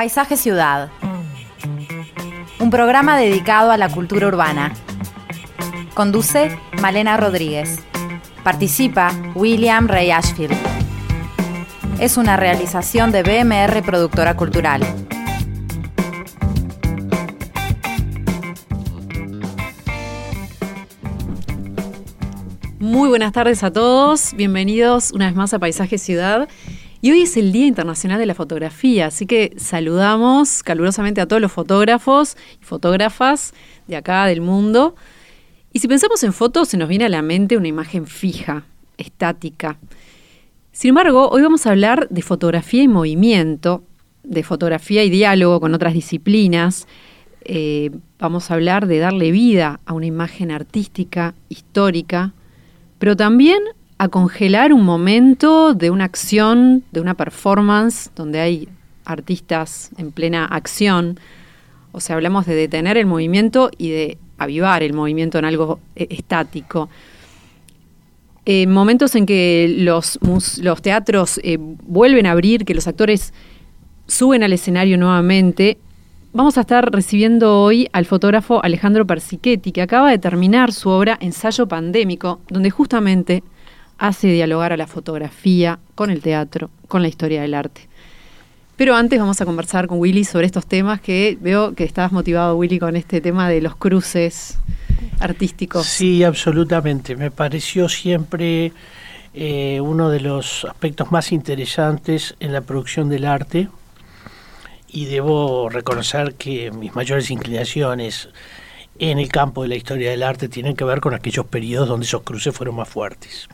Paisaje Ciudad. Un programa dedicado a la cultura urbana. Conduce Malena Rodríguez. Participa William Ray Ashfield. Es una realización de BMR Productora Cultural. Muy buenas tardes a todos, bienvenidos una vez más a Paisaje Ciudad. Y hoy es el Día Internacional de la Fotografía, así que saludamos calurosamente a todos los fotógrafos y fotógrafas de acá del mundo. Y si pensamos en fotos, se nos viene a la mente una imagen fija, estática. Sin embargo, hoy vamos a hablar de fotografía y movimiento, de fotografía y diálogo con otras disciplinas. Eh, vamos a hablar de darle vida a una imagen artística, histórica, pero también a congelar un momento de una acción, de una performance, donde hay artistas en plena acción. O sea, hablamos de detener el movimiento y de avivar el movimiento en algo eh, estático. Eh, momentos en que los, teatros eh, vuelven a abrir, que los actores suben al escenario nuevamente. Vamos a estar recibiendo hoy al fotógrafo Alejandro Persichetti, que acaba de terminar su obra Ensayo Pandémico, donde justamente hace dialogar a la fotografía con el teatro, con la historia del arte. Pero antes vamos a conversar con Willy sobre estos temas que veo que estabas motivado, Willy, con este tema de los cruces artísticos. Sí, absolutamente. Me pareció siempre eh, uno de los aspectos más interesantes en la producción del arte y debo reconocer que mis mayores inclinaciones en el campo de la historia del arte tienen que ver con aquellos periodos donde esos cruces fueron más fuertes.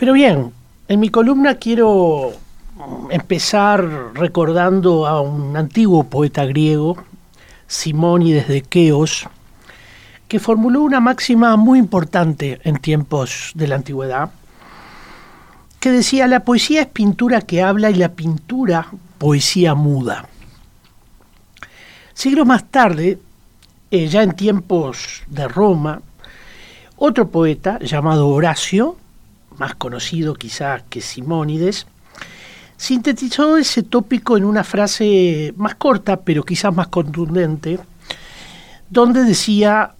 Pero bien, en mi columna quiero empezar recordando a un antiguo poeta griego, Simónides de Queos, que formuló una máxima muy importante en tiempos de la antigüedad, que decía, la poesía es pintura que habla y la pintura poesía muda. Siglos más tarde, eh, ya en tiempos de Roma, otro poeta llamado Horacio más conocido quizás que Simónides, sintetizó ese tópico en una frase más corta, pero quizás más contundente, donde decía,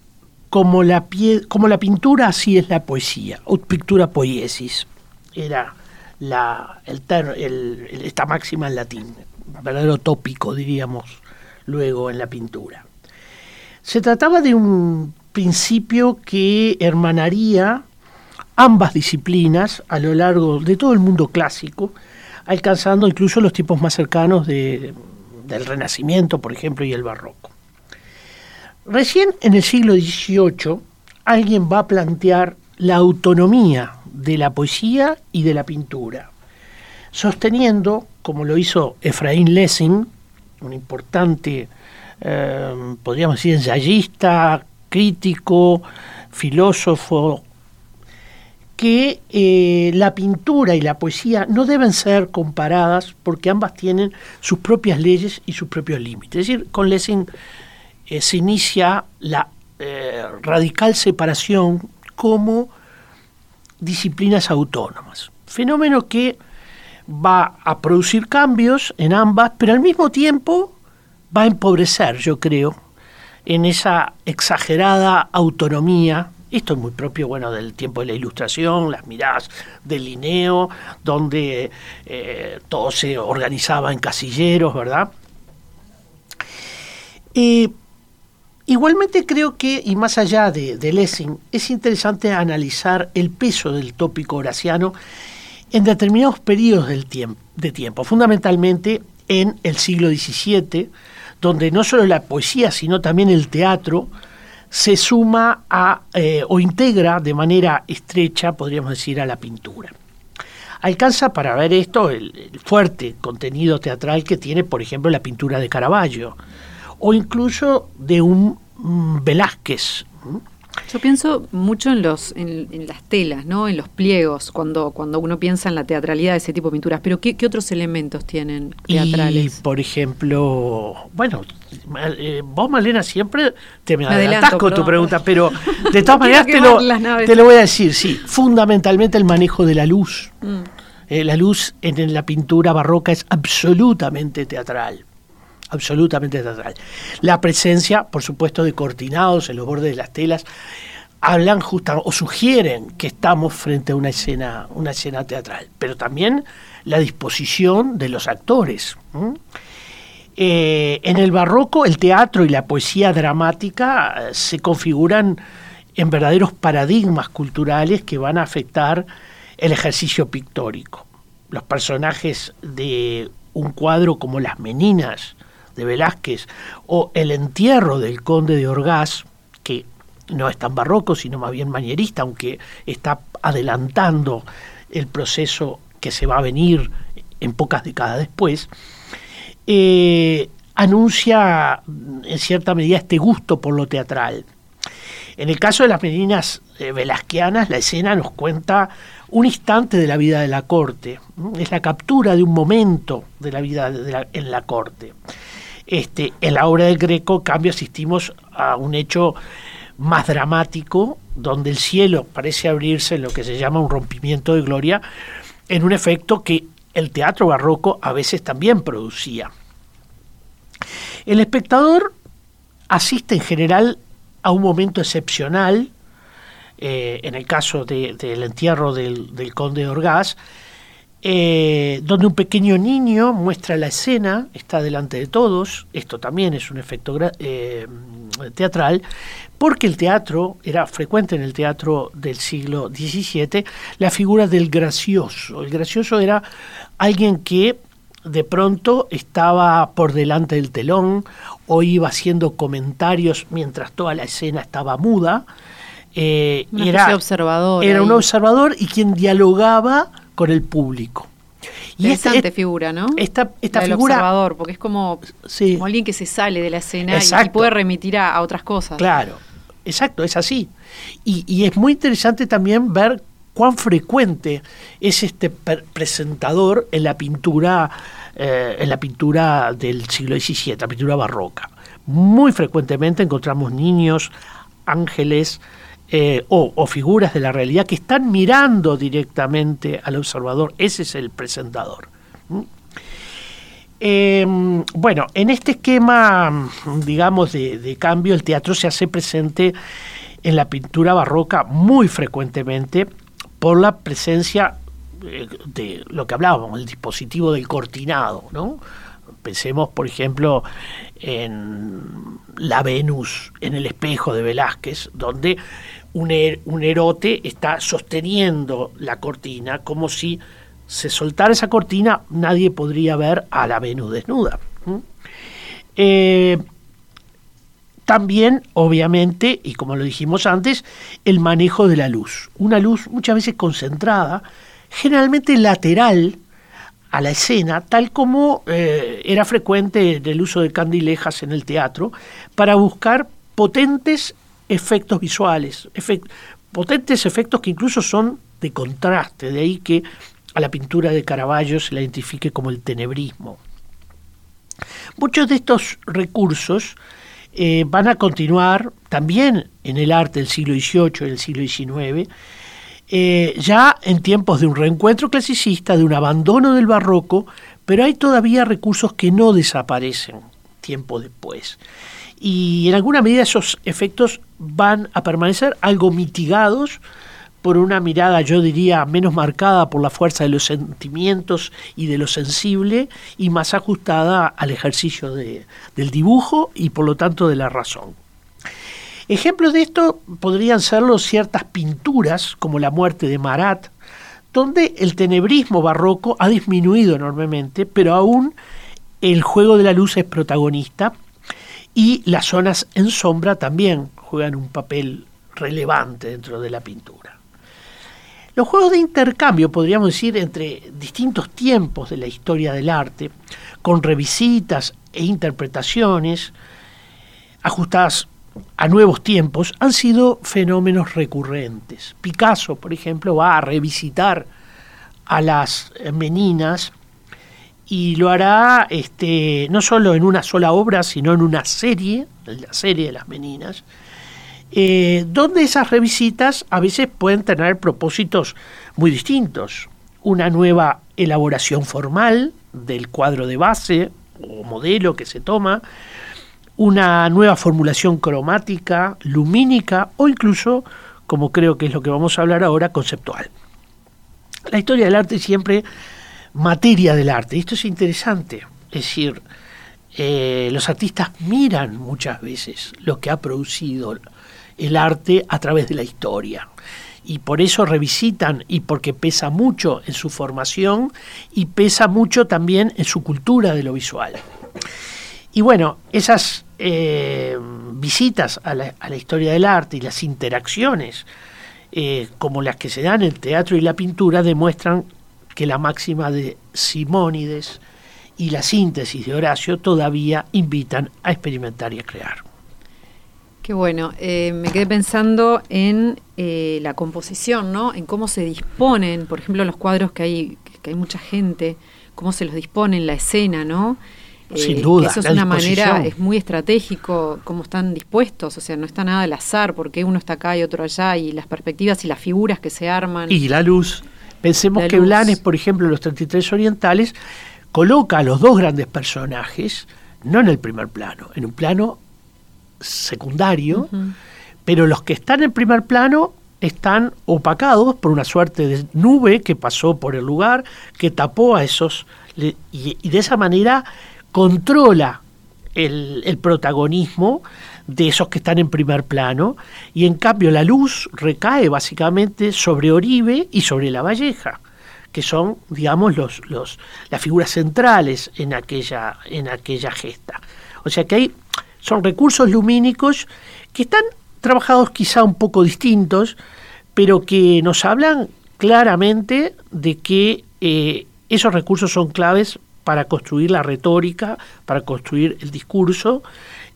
como la, como la pintura, así es la poesía, o pictura poiesis, era la, el, esta máxima en latín, verdadero tópico, diríamos, luego en la pintura. Se trataba de un principio que hermanaría ambas disciplinas a lo largo de todo el mundo clásico, alcanzando incluso los tiempos más cercanos del Renacimiento, por ejemplo, y el Barroco. Recién en el siglo XVIII alguien va a plantear la autonomía de la poesía y de la pintura, sosteniendo, como lo hizo Efraín Lessing, un importante, eh, podríamos decir, ensayista, crítico, filósofo, que eh, la pintura y la poesía no deben ser comparadas porque ambas tienen sus propias leyes y sus propios límites. Es decir, con Lessing eh, se inicia la eh, radical separación como disciplinas autónomas. Fenómeno que va a producir cambios en ambas, pero al mismo tiempo va a empobrecer, yo creo, en esa exagerada autonomía esto es muy propio, bueno, del tiempo de la Ilustración, las miradas del Linneo, donde eh, todo se organizaba en casilleros, ¿verdad? igualmente creo que, y más allá de, de, Lessing, es interesante analizar el peso del tópico horaciano en determinados periodos del de tiempo, fundamentalmente en el siglo XVII, donde no solo la poesía, sino también el teatro, se suma a, eh, o integra de manera estrecha, podríamos decir, a la pintura. Alcanza para ver esto el, fuerte contenido teatral que tiene, por ejemplo, la pintura de Caravaggio, o incluso de un mm, Velázquez. Yo pienso mucho en los en, las telas, ¿no? En los pliegos, cuando, cuando uno piensa en la teatralidad de ese tipo de pinturas. Pero ¿qué, otros elementos tienen teatrales? Y, por ejemplo, bueno, eh, vos, Malena, siempre te me, adelantás con tu pregunta, pero de todas maneras te lo, te lo, voy a decir, sí. Fundamentalmente el manejo de la luz. Mm. Eh, la luz en la pintura barroca es absolutamente teatral absolutamente teatral. La presencia, por supuesto, de cortinados en los bordes de las telas, hablan justo o sugieren que estamos frente a una escena, una escena teatral, pero también la disposición de los actores. Eh, en el barroco, el teatro y la poesía dramática eh, se configuran en verdaderos paradigmas culturales que van a afectar el ejercicio pictórico. Los personajes de un cuadro como Las Meninas de Velázquez o El entierro del conde de Orgaz, que no es tan barroco, sino más bien manierista, aunque está adelantando el proceso que se va a venir en pocas décadas después, eh, anuncia en cierta medida este gusto por lo teatral. En el caso de las meninas eh, velasquianas, la escena nos cuenta un instante de la vida de la corte, es la captura de un momento de la vida en la corte. Este, en la obra del Greco, cambio, asistimos a un hecho más dramático, donde el cielo parece abrirse en lo que se llama un rompimiento de gloria, en un efecto que el teatro barroco a veces también producía. El espectador asiste en general a un momento excepcional, eh, en el caso del entierro del, del conde de Orgaz, eh, donde un pequeño niño muestra la escena, está delante de todos, esto también es un efecto eh, teatral, porque el teatro, era frecuente en el teatro del siglo XVII, la figura del gracioso. El gracioso era alguien que de pronto estaba por delante del telón o iba haciendo comentarios mientras toda la escena estaba muda. Eh, era, observador era un observador y quien dialogaba con el público. Y Interesante figura, ¿no? Esta, esta figura. observador, porque es como, alguien que se sale de la escena y, puede remitir a, otras cosas. Claro, exacto, es así. Y, es muy interesante también ver cuán frecuente es este presentador en la pintura, eh, en la pintura del siglo XVII, la pintura barroca. Muy frecuentemente encontramos niños, ángeles, eh, o, figuras de la realidad que están mirando directamente al observador. Ese es el presentador. Em, bueno, en este esquema, digamos, de, cambio, el teatro se hace presente en la pintura barroca muy frecuentemente por la presencia eh, de lo que hablábamos, el dispositivo del cortinado, ¿no? Pensemos, por ejemplo, en la Venus en el espejo de Velázquez, donde Er, un, erote está sosteniendo la cortina como si se soltara esa cortina nadie podría ver a la Venus desnuda. Eh, también, obviamente, y como lo dijimos antes, el manejo de la luz. Una luz muchas veces concentrada, generalmente lateral a la escena, tal como eh, era frecuente el uso de candilejas en el teatro, para buscar potentes efectos visuales, potentes efectos que incluso son de contraste, de ahí que a la pintura de Caravaggio se la identifique como el tenebrismo. Muchos de estos recursos eh, van a continuar también en el arte del siglo XVIII y del siglo XIX, eh, ya en tiempos de un reencuentro clasicista, de un abandono del barroco, pero hay todavía recursos que no desaparecen tiempo después y en alguna medida esos efectos van a permanecer algo mitigados por una mirada, yo diría, menos marcada por la fuerza de los sentimientos y de lo sensible y más ajustada al ejercicio de, del dibujo y por lo tanto de la razón. Ejemplos de esto podrían serlo ciertas pinturas, como la muerte de Marat, donde el tenebrismo barroco ha disminuido enormemente, pero aún el juego de la luz es protagonista y las zonas en sombra también juegan un papel relevante dentro de la pintura. Los juegos de intercambio, podríamos decir, entre distintos tiempos de la historia del arte, con revisitas e interpretaciones ajustadas a nuevos tiempos, han sido fenómenos recurrentes. Picasso, por ejemplo, va a revisitar a las meninas y lo hará este, no solo en una sola obra, sino en una serie, la serie de las meninas, eh, donde esas revisitas a veces pueden tener propósitos muy distintos. una nueva elaboración formal del cuadro de base o modelo que se toma, una nueva formulación cromática, lumínica o incluso, como creo que es lo que vamos a hablar ahora, conceptual. La historia del arte siempre materia del arte. Esto es interesante. Es decir, eh, los artistas miran muchas veces lo que ha producido el arte a través de la historia. Y por eso revisitan y porque pesa mucho en su formación y pesa mucho también en su cultura de lo visual. Y bueno, esas eh, visitas a la, historia del arte y las interacciones eh, como las que se dan en el teatro y la pintura demuestran que la máxima de Simónides y la síntesis de Horacio todavía invitan a experimentar y a crear. Qué bueno, eh, me quedé pensando en la composición, ¿no? En cómo se disponen, por ejemplo, los cuadros que hay, que hay mucha gente, cómo se los dispone en la escena, ¿no? Sin eh, duda. Eso es una manera, es muy estratégico cómo están dispuestos, o sea, no está nada al azar, porque uno está acá y otro allá, y las perspectivas y las figuras que se arman. Y la luz. Pensemos que Blanes, por ejemplo, en los 33 orientales, coloca a los dos grandes personajes, no en el primer plano, en un plano secundario, pero los que están en primer plano están opacados por una suerte de nube que pasó por el lugar, que tapó a esos, y de esa manera controla el, protagonismo de esos que están en primer plano y en cambio la luz recae básicamente sobre Oribe y sobre la Valleja que son digamos los, los las figuras centrales en aquella en aquella gesta. O sea que hay son recursos lumínicos que están trabajados quizá un poco distintos pero que nos hablan claramente de que eh, esos recursos son claves para construir la retórica, para construir el discurso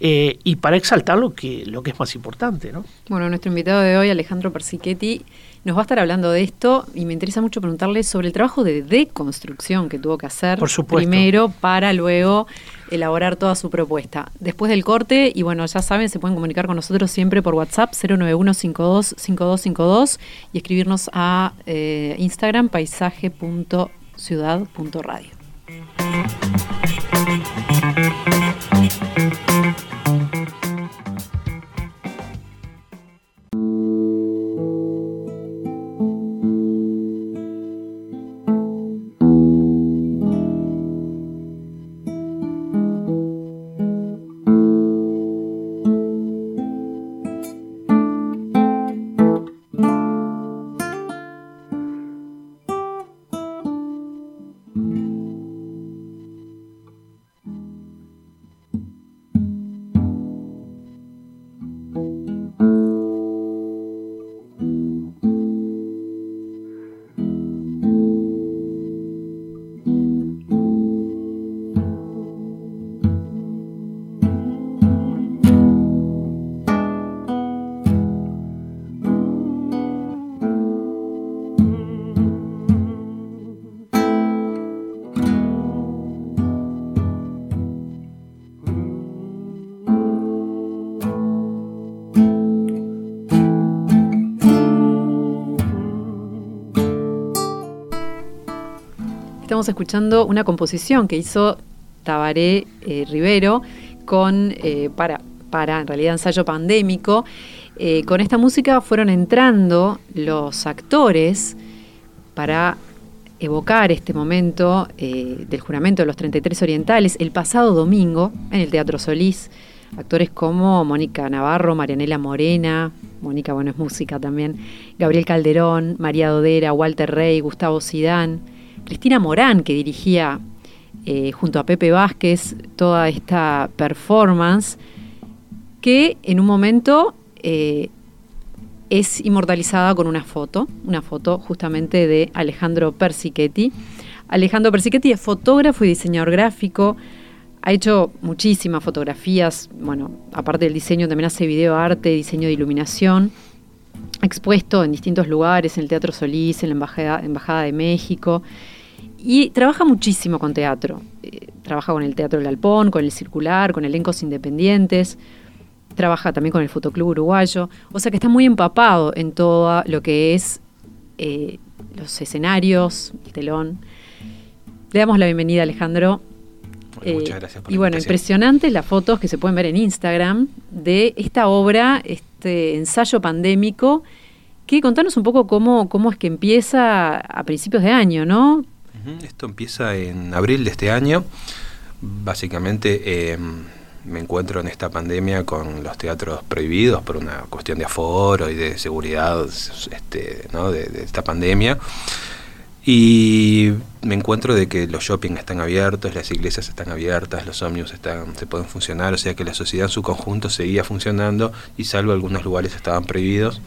eh, y para exaltar lo que, lo que es más importante. ¿no? Bueno, nuestro invitado de hoy, Alejandro Persichetti, nos va a estar hablando de esto y me interesa mucho preguntarle sobre el trabajo de deconstrucción que tuvo que hacer primero para luego elaborar toda su propuesta. Después del corte, y bueno, ya saben, se pueden comunicar con nosotros siempre por WhatsApp 091525252 y escribirnos a eh, Instagram paisaje.ciudad.radio. estamos escuchando una composición que hizo Tabaré eh, Rivero con, eh, para, para, en realidad, ensayo pandémico. Eh, con esta música fueron entrando los actores para evocar este momento del juramento de los 33 orientales el pasado domingo en el Teatro Solís. Actores como Mónica Navarro, Marianela Morena, Mónica, bueno, es música también, Gabriel Calderón, María Dodera, Walter Rey, Gustavo Sidán, Cristina Morán, que dirigía eh, junto a Pepe Vázquez toda esta performance, que en un momento eh, es inmortalizada con una foto, una foto justamente de Alejandro Persichetti. Alejandro Persichetti es fotógrafo y diseñador gráfico, ha hecho muchísimas fotografías, bueno, aparte del diseño también hace video arte, diseño de iluminación, expuesto en distintos lugares, en el Teatro Solís, en la Embajada de México. Y trabaja muchísimo con teatro. Eh, trabaja con el Teatro del Alpón, con el Circular, con elencos independientes. Trabaja también con el Fotoclub Uruguayo. O sea que está muy empapado en todo lo que es eh, los escenarios, el telón. Le damos la bienvenida Alejandro. muchas gracias por Y bueno, impresionantes las fotos que se pueden ver en Instagram de esta obra, este ensayo pandémico, que contanos un poco cómo, cómo es que empieza a principios de año, ¿no? Esto empieza en abril de este año. Básicamente em, me encuentro en esta pandemia con los teatros prohibidos por una cuestión de aforo y de seguridad este, ¿no? de, esta pandemia. Y me encuentro de que los shopping están abiertos, las iglesias están abiertas, los ómnibus están, se pueden funcionar, o sea que la sociedad en su conjunto seguía funcionando y salvo algunos lugares estaban prohibidos.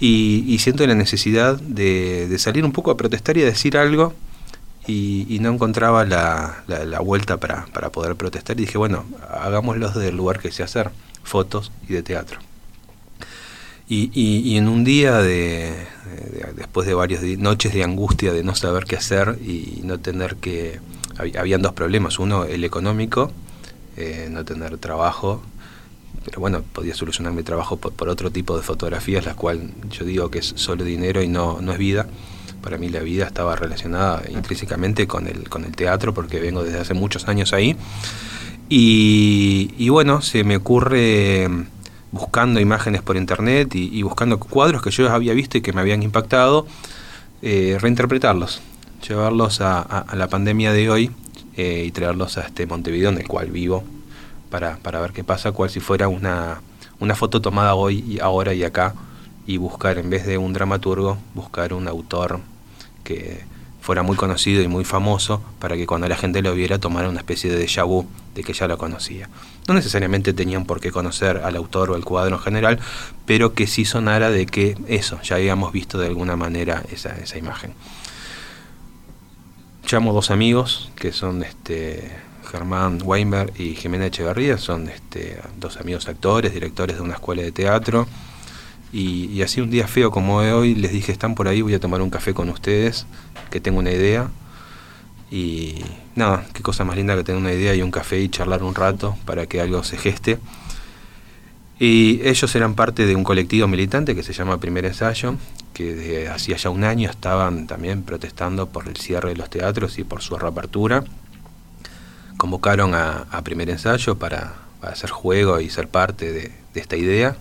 Y, siento la necesidad de, de, salir un poco a protestar y a decir algo y, no encontraba la, la, vuelta para, para, poder protestar. Y dije, bueno, hagámoslo desde el lugar que sé hacer, fotos y de teatro. Y, y, en un día de, después de varias noches de angustia de no saber qué hacer y no tener que habían dos problemas. Uno el económico eh, no tener trabajo pero bueno podía solucionar mi trabajo por, por, otro tipo de fotografías las cuales yo digo que es solo dinero y no, no es vida para mí la vida estaba relacionada intrínsecamente con el, con el teatro porque vengo desde hace muchos años ahí. Y, bueno, se me ocurre buscando imágenes por internet y, buscando cuadros que yo había visto y que me habían impactado, eh, reinterpretarlos, llevarlos a, la pandemia de hoy eh, y traerlos a este Montevideo en el cual vivo para, para ver qué pasa, cual si fuera una, una foto tomada hoy y ahora y acá y buscar en vez de un dramaturgo, buscar un autor que fuera muy conocido y muy famoso para que cuando la gente lo viera tomara una especie de déjà vu de que ya lo conocía. No necesariamente tenían por qué conocer al autor o al cuadro en general, pero que sí sonara de que eso, ya habíamos visto de alguna manera esa, esa imagen. Llamo dos amigos que son este, Germán Weinberg y Jimena Echeverría, son este, dos amigos actores, directores de una escuela de teatro y, así un día feo como hoy les dije, están por ahí, voy a tomar un café con ustedes, que tengo una idea. Y nada, qué cosa más linda que tener una idea y un café y charlar un rato para que algo se geste. Y ellos eran parte de un colectivo militante que se llama Primer Ensayo, que hacía ya un año estaban también protestando por el cierre de los teatros y por su reapertura. Convocaron a, Primer Ensayo para, hacer juego y ser parte de esta idea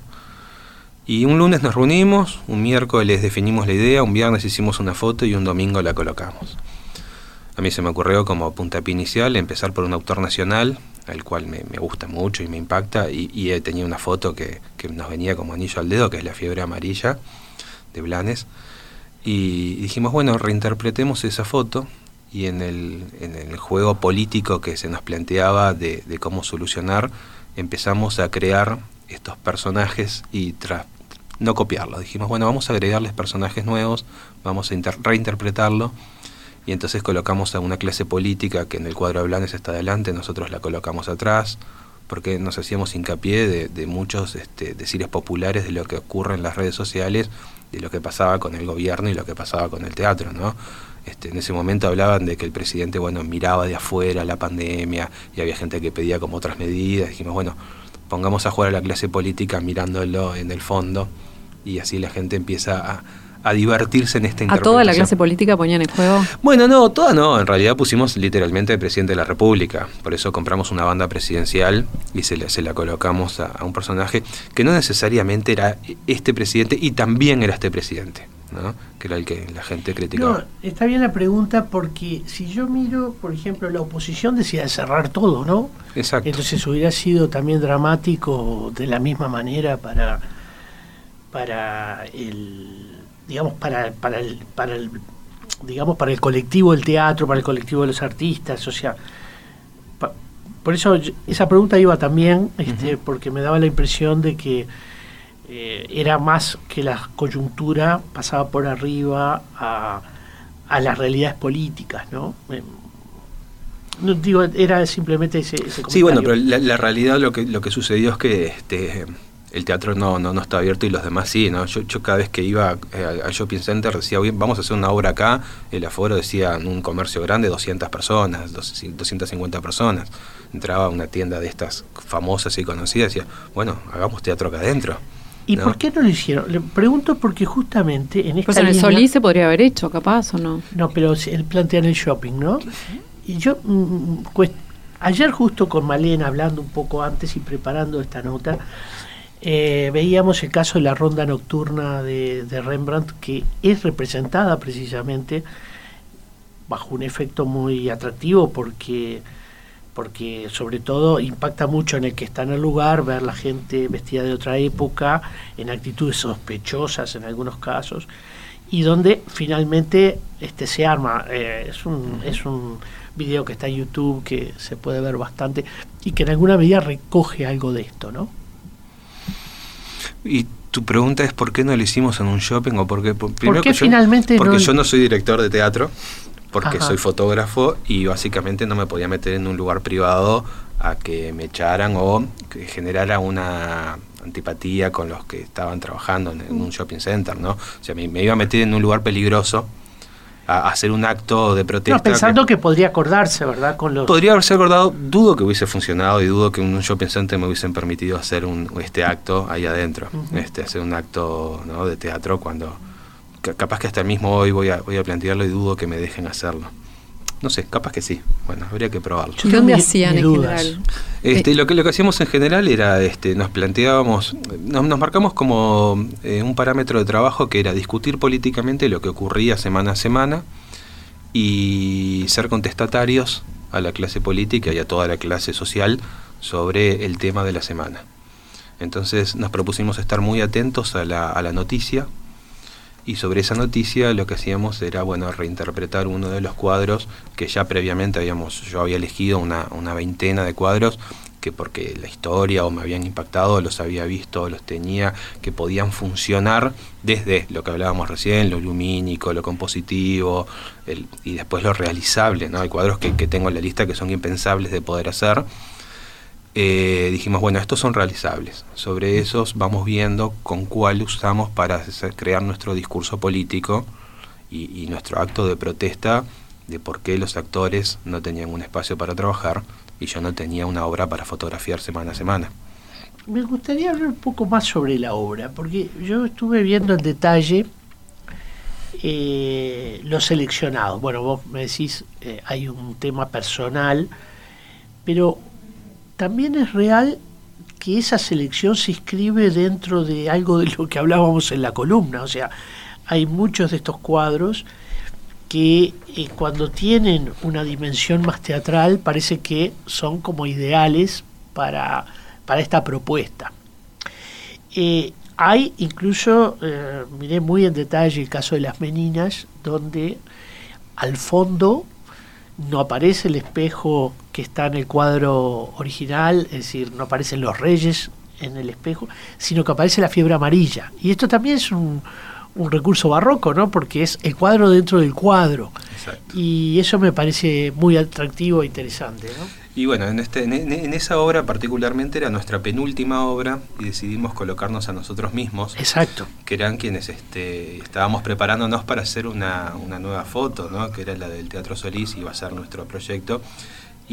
y un lunes nos reunimos, un miércoles definimos la idea, un viernes hicimos una foto y un domingo la colocamos. A mí se me ocurrió como puntapié inicial empezar por un autor nacional, al cual me, gusta mucho y me impacta, y, y tenía una foto que, nos venía como anillo al dedo, que es la fiebre amarilla de Blanes. Y dijimos, bueno, reinterpretemos esa foto y en el, en el juego político que se nos planteaba de cómo solucionar, empezamos a crear estos personajes y no copiarlo. Dijimos, bueno, vamos a agregarles personajes nuevos, vamos a reinterpretarlo. Y entonces colocamos a una clase política que en el cuadro de Blanes está adelante, nosotros la colocamos atrás, porque nos hacíamos hincapié de, muchos este, decires populares de lo que ocurre en las redes sociales, de lo que pasaba con el gobierno y lo que pasaba con el teatro, ¿no? Este, en ese momento hablaban de que el presidente, bueno, miraba de afuera la pandemia y había gente que pedía como otras medidas. Dijimos, bueno, pongamos a jugar a la clase política mirándolo en el fondo y así la gente empieza a, divertirse en esta ¿A toda la clase política ponían en juego? Bueno, no, toda no. En realidad pusimos literalmente al presidente de la República. Por eso compramos una banda presidencial y se, se la colocamos a, un personaje que no necesariamente era este presidente y también era este presidente que era el que la gente criticaba. No, está bien la pregunta porque si yo miro, por ejemplo, la oposición decía cerrar todo, ¿no? Exacto. Entonces hubiera sido también dramático de la misma manera para para el digamos para para el para el digamos para el colectivo del teatro, para el colectivo de los artistas, o sea, por eso esa pregunta iba también este, porque me daba la impresión de que eh, era más que la coyuntura pasaba por arriba a, las realidades políticas, ¿no? Eh, no digo, era simplemente ese, ese Sí, bueno, pero la, realidad lo que lo que sucedió es que este el teatro no, no, no está abierto y los demás sí, ¿no? Yo, yo cada vez que iba eh, al Shopping Center decía, vamos a hacer una obra acá, el aforo decía en un comercio grande 200 personas, 250 personas. Entraba a una tienda de estas famosas y conocidas y decía, bueno, hagamos teatro acá adentro. ¿Y por qué no lo hicieron? Le pregunto porque justamente en esta Pues en el Solís se podría haber hecho, capaz, ¿o no? No, pero él plantea en el shopping, ¿no? Y yo, mm, mm, ayer justo con Malena, hablando un poco antes y preparando esta nota, eh, veíamos el caso de la ronda nocturna de, Rembrandt, que es representada precisamente bajo un efecto muy atractivo porque porque sobre todo impacta mucho en el que está en el lugar ver la gente vestida de otra época, en actitudes sospechosas en algunos casos, y donde finalmente este se arma. Eh, es, un, es un video que está en YouTube que se puede ver bastante y que en alguna medida recoge algo de esto, ¿no? Y tu pregunta es por qué no lo hicimos en un shopping o por qué, primero finalmente porque yo no soy director de teatro, porque soy fotógrafo y básicamente no me podía meter en un lugar privado a que me echaran o que generara una antipatía con los que estaban trabajando en, un shopping center, ¿no? O sea, me, me, iba a meter en un lugar peligroso hacer un acto de protesta. pensando que, podría acordarse, ¿verdad? Con los... Podría haberse acordado, dudo que hubiese funcionado y dudo que un shopping center me hubiesen permitido hacer un, este acto ahí adentro, este, hacer un acto ¿no? de teatro cuando capaz que hasta el mismo hoy voy a, voy a plantearlo y dudo que me dejen hacerlo. No sé, capaz que sí. Bueno, habría que probarlo. ¿Qué dónde hacían en general? Este, lo que lo que hacíamos en general era, este, nos planteábamos, nos, marcamos como eh, un parámetro de trabajo que era discutir políticamente lo que ocurría semana a semana y ser contestatarios a la clase política y a toda la clase social sobre el tema de la semana. Entonces nos propusimos estar muy atentos a la, a la noticia, y sobre esa noticia lo que hacíamos era bueno reinterpretar uno de los cuadros que ya previamente habíamos yo había elegido una, una veintena de cuadros que porque la historia o me habían impactado, los había visto, los tenía, que podían funcionar desde lo que hablábamos recién, lo lumínico, lo compositivo, el, y después lo realizable, ¿no? Hay cuadros que, que tengo en la lista que son impensables de poder hacer, eh, dijimos, bueno, estos son realizables. Sobre esos vamos viendo con cuál usamos para crear nuestro discurso político y, nuestro acto de protesta de por qué los actores no tenían un espacio para trabajar y yo no tenía una obra para fotografiar semana a semana. Me gustaría hablar un poco más sobre la obra, porque yo estuve viendo en detalle eh, los seleccionados. Bueno, vos me decís, eh, hay un tema personal, pero también es real que esa selección se inscribe dentro de algo de lo que hablábamos en la columna. O sea, hay muchos de estos cuadros que eh, cuando tienen una dimensión más teatral parece que son como ideales para, para esta propuesta. Eh, hay incluso, eh, miré muy en detalle el caso de las meninas, donde al fondo no aparece el espejo que está en el cuadro original, es decir, no aparecen los reyes en el espejo, sino que aparece la fiebre amarilla. Y esto también es un, recurso barroco, ¿no? Porque es el cuadro dentro del cuadro. Y eso me parece muy atractivo e interesante, ¿no? Y bueno, en, este, en, esa obra particularmente era nuestra penúltima obra y decidimos colocarnos a nosotros mismos. Exacto. Que eran quienes este, estábamos preparándonos para hacer una, una nueva foto, ¿no? que era la del Teatro Solís, iba a ser nuestro proyecto.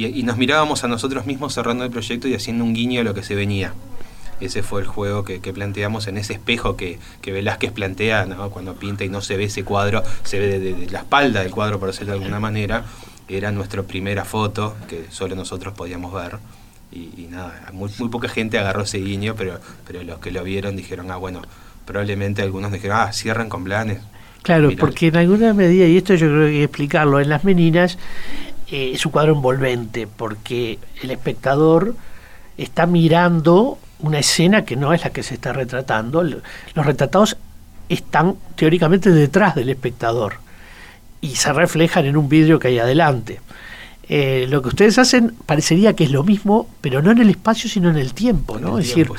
Y, nos mirábamos a nosotros mismos cerrando el proyecto y haciendo un guiño a lo que se venía. Ese fue el juego que, planteamos en ese espejo que, que Velázquez plantea ¿no? cuando pinta y no se ve ese cuadro, se ve de, de la espalda del cuadro, por decirlo de alguna manera era nuestra primera foto que solo nosotros podíamos ver. Y, nada, muy, muy, poca gente agarró ese guiño, pero, pero los que lo vieron dijeron, ah, bueno, probablemente algunos dijeron, ah, cierran con planes. Claro, porque en alguna medida, y esto yo creo que hay que explicarlo, en las meninas eh, es un cuadro envolvente, porque el espectador está mirando una escena que no es la que se está retratando. Los retratados están teóricamente detrás del espectador y se reflejan en un vidrio que hay adelante. Eh, lo que ustedes hacen parecería que es lo mismo, pero no en el espacio, sino en el tiempo, ¿no? es decir,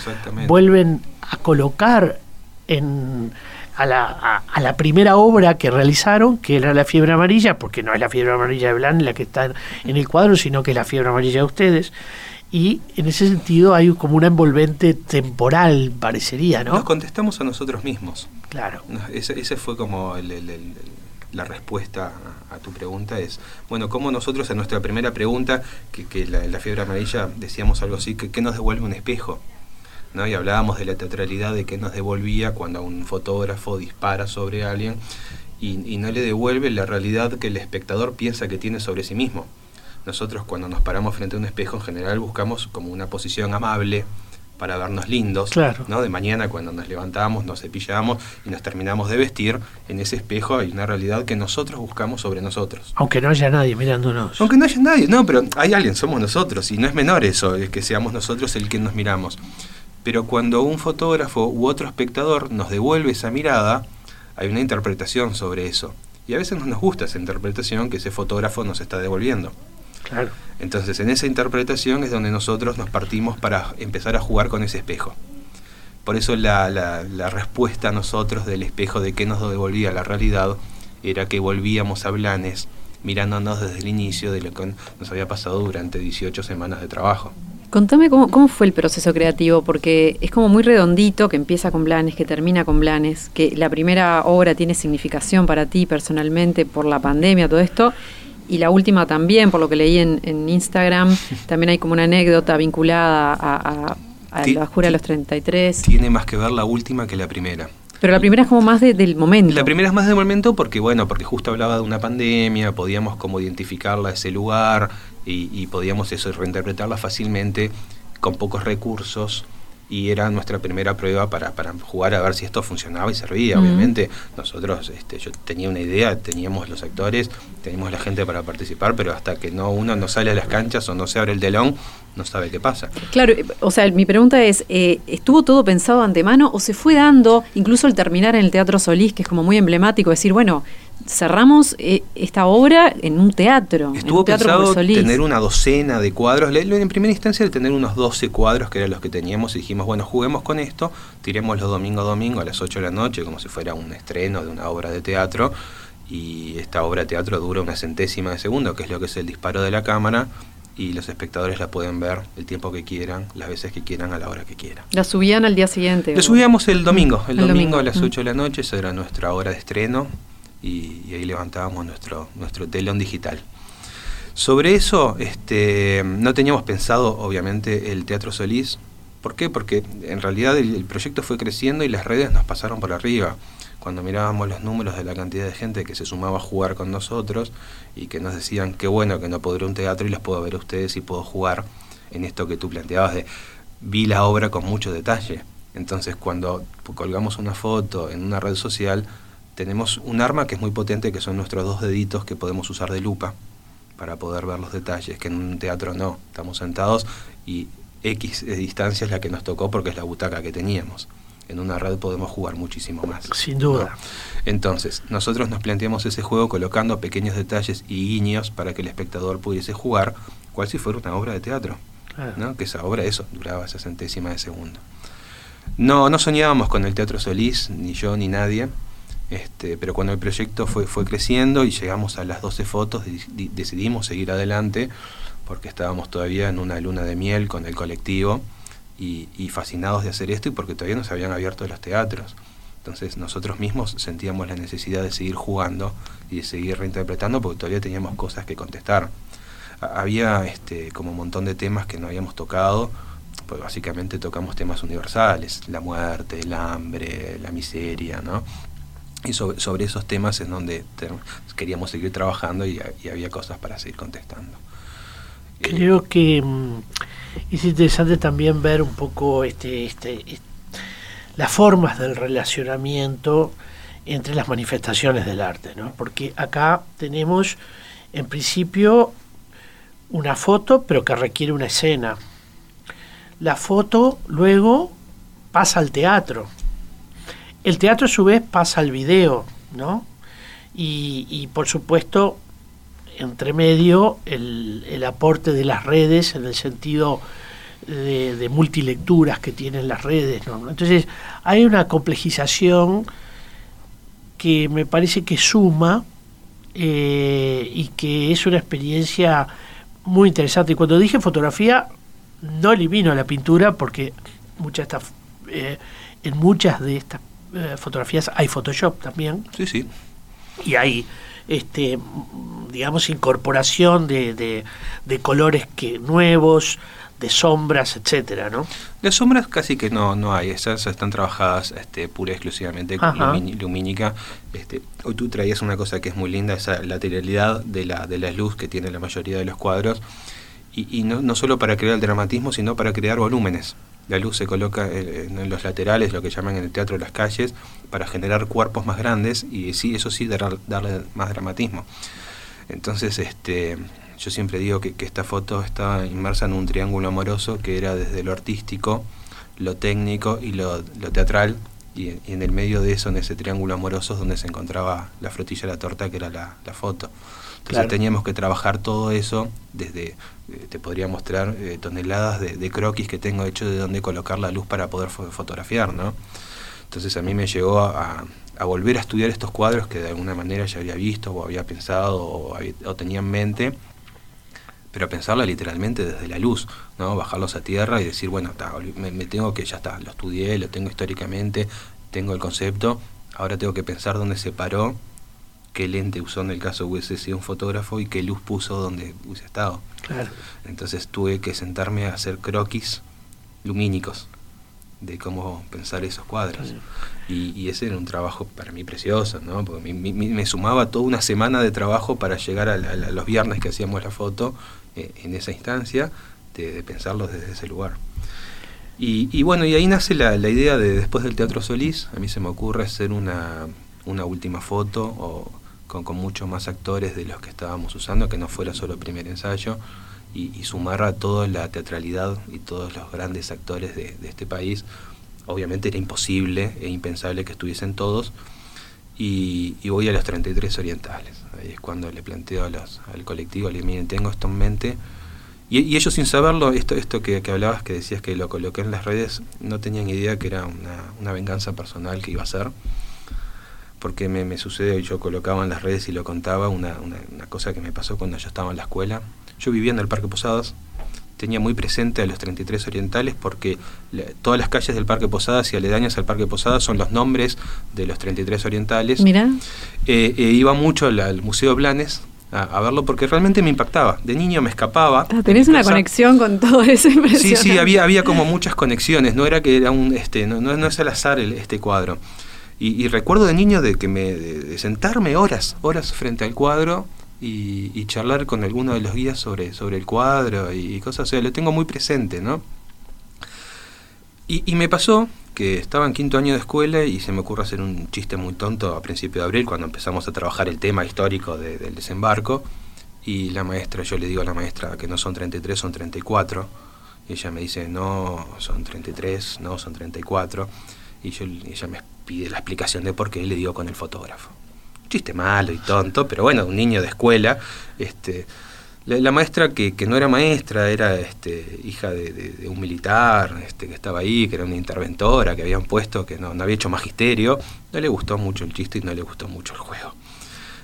vuelven a colocar en, a, la, a, la, primera obra que realizaron, que era la fiebre amarilla, porque no es la fiebre amarilla de Blan la que está en el cuadro, sino que es la fiebre amarilla de ustedes. Y en ese sentido hay como una envolvente temporal, parecería, ¿no? Nos contestamos a nosotros mismos. Claro. Ese, ese fue como el la respuesta a, tu pregunta es, bueno, como nosotros en nuestra primera pregunta, que, que la, la, fiebre amarilla decíamos algo así, que, nos devuelve un espejo. ¿No? Y hablábamos de la teatralidad de que nos devolvía cuando un fotógrafo dispara sobre alguien y, y no le devuelve la realidad que el espectador piensa que tiene sobre sí mismo. Nosotros cuando nos paramos frente a un espejo en general buscamos como una posición amable, para vernos lindos. Claro. ¿no? De mañana cuando nos levantamos, nos cepillamos y nos terminamos de vestir, en ese espejo hay una realidad que nosotros buscamos sobre nosotros. Aunque no haya nadie mirándonos. Aunque no haya nadie, no, pero hay alguien, somos nosotros, y no es menor eso, es que seamos nosotros el que nos miramos. Pero cuando un fotógrafo u otro espectador nos devuelve esa mirada, hay una interpretación sobre eso. Y a veces no nos gusta esa interpretación que ese fotógrafo nos está devolviendo. Claro. Entonces, en esa interpretación es donde nosotros nos partimos para empezar a jugar con ese espejo. Por eso la, la, la respuesta a nosotros del espejo de que nos devolvía la realidad era que volvíamos a Blanes mirándonos desde el inicio de lo que nos había pasado durante 18 semanas de trabajo. Contame cómo, cómo, fue el proceso creativo, porque es como muy redondito, que empieza con Blanes, que termina con Blanes, que la primera obra tiene significación para ti personalmente por la pandemia, todo esto, y la última también, por lo que leí en, en Instagram, también hay como una anécdota vinculada a, a, a la Jura de los 33. Tiene más que ver la última que la primera. Pero la primera es como más de, del momento. La primera es más del momento porque, bueno, porque justo hablaba de una pandemia, podíamos como identificarla ese lugar y, y podíamos eso reinterpretarla fácilmente con pocos recursos y era nuestra primera prueba para, para jugar a ver si esto funcionaba y servía. Uh -huh. Obviamente nosotros, este, yo tenía una idea, teníamos los actores, teníamos la gente para participar, pero hasta que no uno no sale a las canchas o no se abre el telón, no sabe qué pasa. Claro, o sea, mi pregunta es, eh, ¿estuvo todo pensado de antemano o se fue dando, incluso al terminar en el Teatro Solís, que es como muy emblemático, decir, bueno, cerramos eh, esta obra en un teatro. Estuvo en un teatro pensado tener una docena de cuadros. En primera instancia, de tener unos 12 cuadros, que eran los que teníamos, y dijimos, bueno, juguemos con esto, tiremos los domingo a domingo a las 8 de la noche, como si fuera un estreno de una obra de teatro. Y esta obra de teatro dura una centésima de segundo, que es lo que es el disparo de la cámara, y los espectadores la pueden ver el tiempo que quieran, las veces que quieran, a la hora que quieran. ¿La subían al día siguiente? La subíamos el domingo, el, el domingo, domingo, a las 8 de la noche, esa era nuestra hora de estreno, y, ahí levantábamos nuestro, nuestro telón digital. Sobre eso, este, no teníamos pensado, obviamente, el Teatro Solís. ¿Por qué? Porque en realidad el, proyecto fue creciendo y las redes nos pasaron por arriba. Cuando mirábamos los números de la cantidad de gente que se sumaba a jugar con nosotros y que nos decían, qué bueno que no a un teatro y los puedo ver ustedes y puedo jugar en esto que tú planteabas de, vi la obra con mucho detalle. Entonces cuando colgamos una foto en una red social, tenemos un arma que es muy potente, que son nuestros dos deditos que podemos usar de lupa para poder ver los detalles, que en un teatro no, estamos sentados y X de distancia es la que nos tocó porque es la butaca que teníamos. En una red podemos jugar muchísimo más. Sin duda. ¿no? Entonces, nosotros nos planteamos ese juego colocando pequeños detalles y guiños para que el espectador pudiese jugar, cual si fuera una obra de teatro. Claro. ¿no? Que esa obra, eso, duraba esa centésima de segundo. No, no soñábamos con el Teatro Solís, ni yo ni nadie. Este, pero cuando el proyecto fue, fue creciendo y llegamos a las 12 fotos, decidimos seguir adelante porque estábamos todavía en una luna de miel con el colectivo y, fascinados de hacer esto y porque todavía no se habían abierto los teatros. Entonces nosotros mismos sentíamos la necesidad de seguir jugando y de seguir reinterpretando porque todavía teníamos cosas que contestar. Había este, como un montón de temas que no habíamos tocado, pues básicamente tocamos temas universales, la muerte, el hambre, la miseria, ¿no? Y sobre, esos temas es donde queríamos seguir trabajando y, había cosas para seguir contestando. Creo que um, es interesante también ver un poco este, este, este, las formas del relacionamiento entre las manifestaciones del arte, ¿no? porque acá tenemos en principio una foto, pero que requiere una escena. La foto luego pasa al teatro el teatro a su vez pasa al video, ¿no? Y, y por supuesto, entre medio, el, el, aporte de las redes en el sentido de, de multilecturas que tienen las redes, ¿no? Entonces, hay una complejización que me parece que suma eh, y que es una experiencia muy interesante. Y cuando dije fotografía, no elimino la pintura porque muchas eh, en muchas de estas eh, fotografías hay Photoshop también. Sí, sí. Y hay este, digamos, incorporación de, de, de colores que, nuevos, de sombras, etcétera, ¿no? De sombras casi que no, no hay, esas están trabajadas este, pura y exclusivamente lumínica. Este, hoy tú traías una cosa que es muy linda, esa lateralidad de la, de la luz que tiene la mayoría de los cuadros, y, no, no, solo para crear el dramatismo, sino para crear volúmenes. La luz se coloca en, los laterales, lo que llaman en el teatro las calles, para generar cuerpos más grandes y sí, eso sí, darle más dramatismo. Entonces, este, yo siempre digo que, esta foto estaba inmersa en un triángulo amoroso que era desde lo artístico, lo técnico y lo, teatral, y, en el medio de eso, en ese triángulo amoroso, es donde se encontraba la frutilla de la torta, que era la, foto. Entonces teníamos que trabajar todo eso desde, eh, te podría mostrar eh, toneladas de, croquis que tengo hecho de dónde colocar la luz para poder fotografiar, ¿no? Entonces a mí me llegó a, volver a estudiar estos cuadros que de alguna manera ya había visto o había pensado o, o tenía en mente pero pensarla literalmente desde la luz, ¿no? Bajarlos a tierra y decir, bueno, me, tengo que, ya está, lo estudié, lo tengo históricamente, tengo el concepto, ahora tengo que pensar dónde se paró, qué lente usó en el caso hubiese sido un fotógrafo y qué luz puso donde hubiese estado. Claro. Entonces tuve que sentarme a hacer croquis lumínicos de cómo pensar esos cuadros. Y, ese era un trabajo para mí precioso, ¿no? Porque me, sumaba toda una semana de trabajo para llegar a, los viernes que hacíamos la foto eh, en esa instancia, de, pensarlos desde ese lugar. Y, bueno, y ahí nace la, idea de después del Teatro Solís, a mí se me ocurre hacer una, una última foto o con, con muchos más actores de los que estábamos usando, que no fuera solo el primer ensayo, y, sumar a toda la teatralidad y todos los grandes actores de, este país. Obviamente era imposible e impensable que estuviesen todos. Y, voy a los 33 orientales. Ahí es cuando le planteo a los, al colectivo, le miren, tengo esto en mente. Y, ellos sin saberlo, esto, esto que, hablabas, que decías que lo coloqué en las redes, no tenían idea que era una, venganza personal que iba a ser. Porque me, me sucede, yo colocaba en las redes y lo contaba, una, una cosa que me pasó cuando yo estaba en la escuela. Yo vivía en el Parque Posadas, tenía muy presente a los 33 orientales porque todas las calles del Parque Posadas y aledañas al Parque Posadas son los nombres de los 33 orientales. Mira. Eh, eh, iba mucho al, Museo Blanes a, verlo porque realmente me impactaba. De niño me escapaba. Ah, tenés una conexión con todo eso Sí, sí, había, había como muchas conexiones. No era que era un, este, no, no, es al azar el, este cuadro. Y, recuerdo de niño de que me, de sentarme horas, horas frente al cuadro y, charlar con alguno de los guías sobre, sobre el cuadro y, cosas, o sea, lo tengo muy presente, ¿no? Y, me pasó que estaba en quinto año de escuela y se me ocurre hacer un chiste muy tonto a principio de abril cuando empezamos a trabajar el tema histórico del desembarco. Y la maestra, yo le digo a la maestra que no son 33, son 34 y ella me dice, no, son 33, no, son 34 y yo, ella me pide la explicación de por qué le digo con el fotógrafo chiste malo y tonto, pero bueno, un niño de escuela, este, la, maestra que, que, no era maestra, era este, hija de, un militar este, que estaba ahí, que era una interventora, que habían puesto, que no, no, había hecho magisterio, no le gustó mucho el chiste y no le gustó mucho el juego.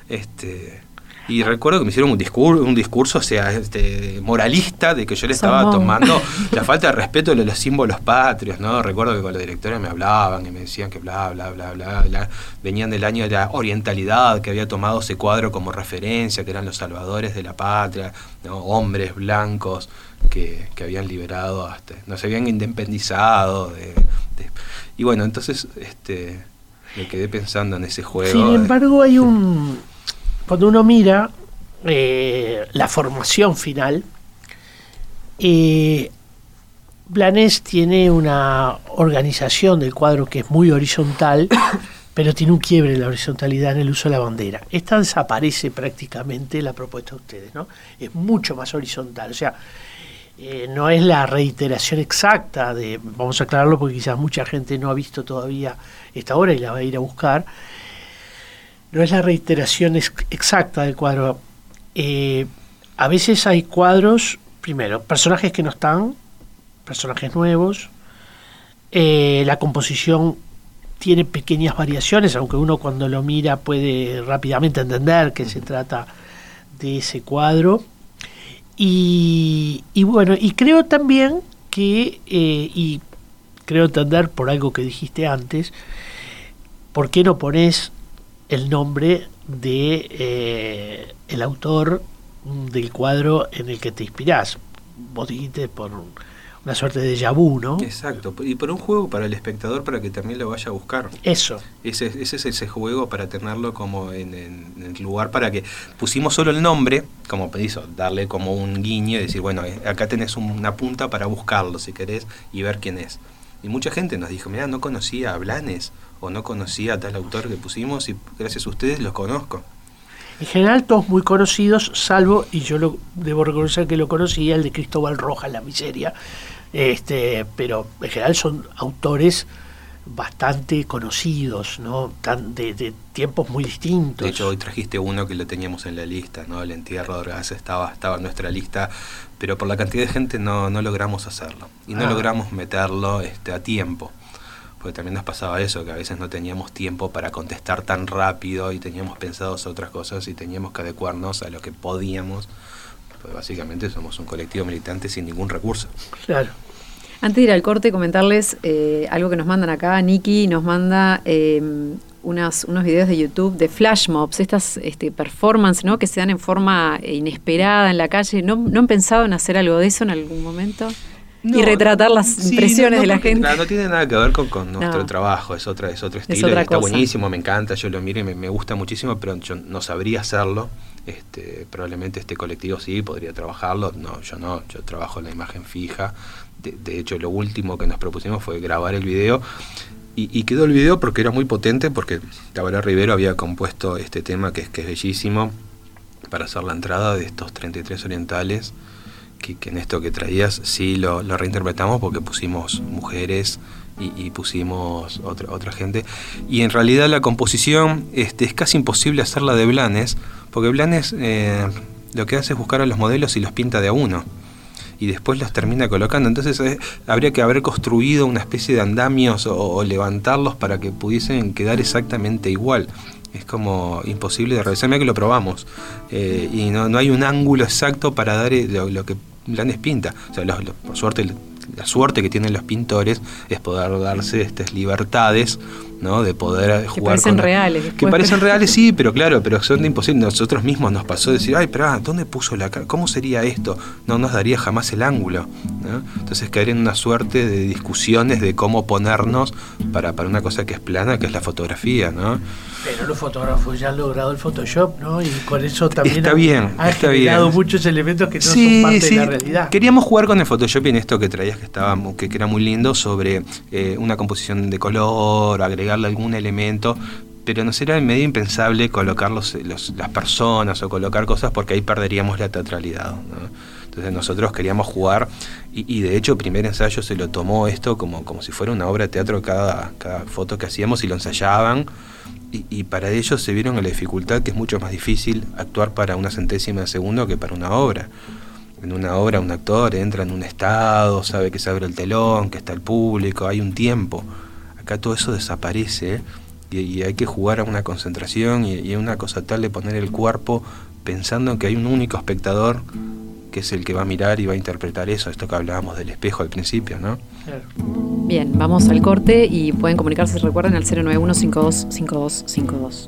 Este, y recuerdo que me hicieron un discurso, un discurso, o sea, este, moralista, de que yo le estaba tomando la falta de respeto de los símbolos patrios, ¿no? Recuerdo que con la directora me hablaban y me decían que bla, bla, bla, bla, bla. Venían del año de la orientalidad, que había tomado ese cuadro como referencia, que eran los salvadores de la patria, ¿no? Hombres blancos que, que habían liberado, hasta, no se habían independizado. y bueno, entonces, este me quedé pensando en ese juego. Sin embargo, hay un cuando uno mira eh, la formación final, eh, Blanes tiene una organización del cuadro que es muy horizontal, pero tiene un quiebre en la horizontalidad en el uso de la bandera. Esta desaparece prácticamente la propuesta de ustedes, ¿no? Es mucho más horizontal, o sea, eh, no es la reiteración exacta de, vamos a aclararlo porque quizás mucha gente no ha visto todavía esta obra y la va a ir a buscar, no es la reiteración exacta del cuadro. Eh, a veces hay cuadros, primero, personajes que no están, personajes nuevos, eh, la composición tiene pequeñas variaciones, aunque uno cuando lo mira puede rápidamente entender que se trata de ese cuadro. Y, bueno, y creo también que, eh, y creo entender por algo que dijiste antes, ¿por qué no pones el nombre de eh, el autor del cuadro en el que te inspirás. Vos dijiste por una suerte de yabú, ¿no? Exacto, y por un juego para el espectador para que también lo vaya a buscar. Eso. Ese, ese es ese juego para tenerlo como en, el lugar para que pusimos solo el nombre, como hizo, darle como un guiño y decir, bueno, eh, acá tenés una punta para buscarlo si querés y ver quién es. Y mucha gente nos dijo, mira, no conocía a Blanes o no conocía a tal autor que pusimos y gracias a ustedes los conozco. En general todos muy conocidos, salvo, y yo lo, debo reconocer que lo conocía, el de Cristóbal Rojas, La Miseria, este, pero en general son autores bastante conocidos, ¿no? Tan, de, tiempos muy distintos. De hecho, hoy trajiste uno que lo teníamos en la lista, ¿no? El entierro de estaba, estaba en nuestra lista, pero por la cantidad de gente no, no logramos hacerlo. Y no ah. logramos meterlo este, a tiempo. Porque también nos pasaba eso, que a veces no teníamos tiempo para contestar tan rápido y teníamos pensados otras cosas y teníamos que adecuarnos a lo que podíamos. Pues básicamente somos un colectivo militante sin ningún recurso. Claro. Antes de ir al corte, comentarles eh, algo que nos mandan acá. Nikki nos manda eh, unos videos de YouTube de flash mobs, estas este, performances ¿no? que se dan en forma inesperada en la calle. ¿No, ¿No han pensado en hacer algo de eso en algún momento? Y retratar las impresiones de la gente. No, tiene nada que ver con, nuestro trabajo, es otra, es otro estilo. está buenísimo, me encanta, yo lo miro y me, gusta muchísimo, pero yo no sabría hacerlo. Este, probablemente este colectivo sí podría trabajarlo, no, yo no, yo trabajo la imagen fija, de, hecho, lo último que nos propusimos fue grabar el video. Y, quedó el video porque era muy potente, porque Tabara Rivero había compuesto este tema que es, que es bellísimo para hacer la entrada de estos 33 orientales, que, en esto que traías sí lo, reinterpretamos porque pusimos mujeres y, pusimos otra, otra gente. Y en realidad la composición este, es casi imposible hacerla de Blanes, porque Blanes eh, lo que hace es buscar a los modelos y los pinta de a uno y después los termina colocando. Entonces eh, habría que haber construido una especie de andamios o, levantarlos para que pudiesen quedar exactamente igual. Es como imposible de realizar. que lo probamos. Eh, y no, no, hay un ángulo exacto para dar eh, lo, que Blanes pinta. O sea, por suerte la suerte que tienen los pintores es poder darse estas libertades ¿no? de poder jugar que parecen reales que parecen reales sí pero claro pero son de imposible. Nosotros mismos nos pasó decir ay pero dónde puso la cara cómo sería esto no nos daría jamás el ángulo entonces caer en una suerte de discusiones de cómo ponernos para, para una cosa que es plana que es la fotografía no pero los fotógrafos ya han logrado el Photoshop, ¿no? Y con eso también está bien, ha está generado muchos elementos que no son parte de la realidad. Queríamos jugar con el Photoshop y en esto que traías que estaba que, era muy lindo sobre eh, una composición de color, agregarle algún elemento, pero nos era medio impensable colocar los, las personas o colocar cosas porque ahí perderíamos la teatralidad. Entonces nosotros queríamos jugar y, de hecho el primer ensayo se lo tomó esto como, como si fuera una obra de teatro cada, cada foto que hacíamos y lo ensayaban y, para ellos se vieron la dificultad que es mucho más difícil actuar para una centésima de segundo que para una obra. En una obra un actor entra en un estado, sabe que se abre el telón, que está el público, hay un tiempo. Acá todo eso desaparece y, hay que jugar a una concentración y, y una cosa tal de poner el cuerpo pensando que hay un único espectador que es el que va a mirar y va a interpretar eso, esto que hablábamos del espejo al principio, ¿no? Bien, vamos al corte y pueden comunicarse, recuerden, al 091 525252.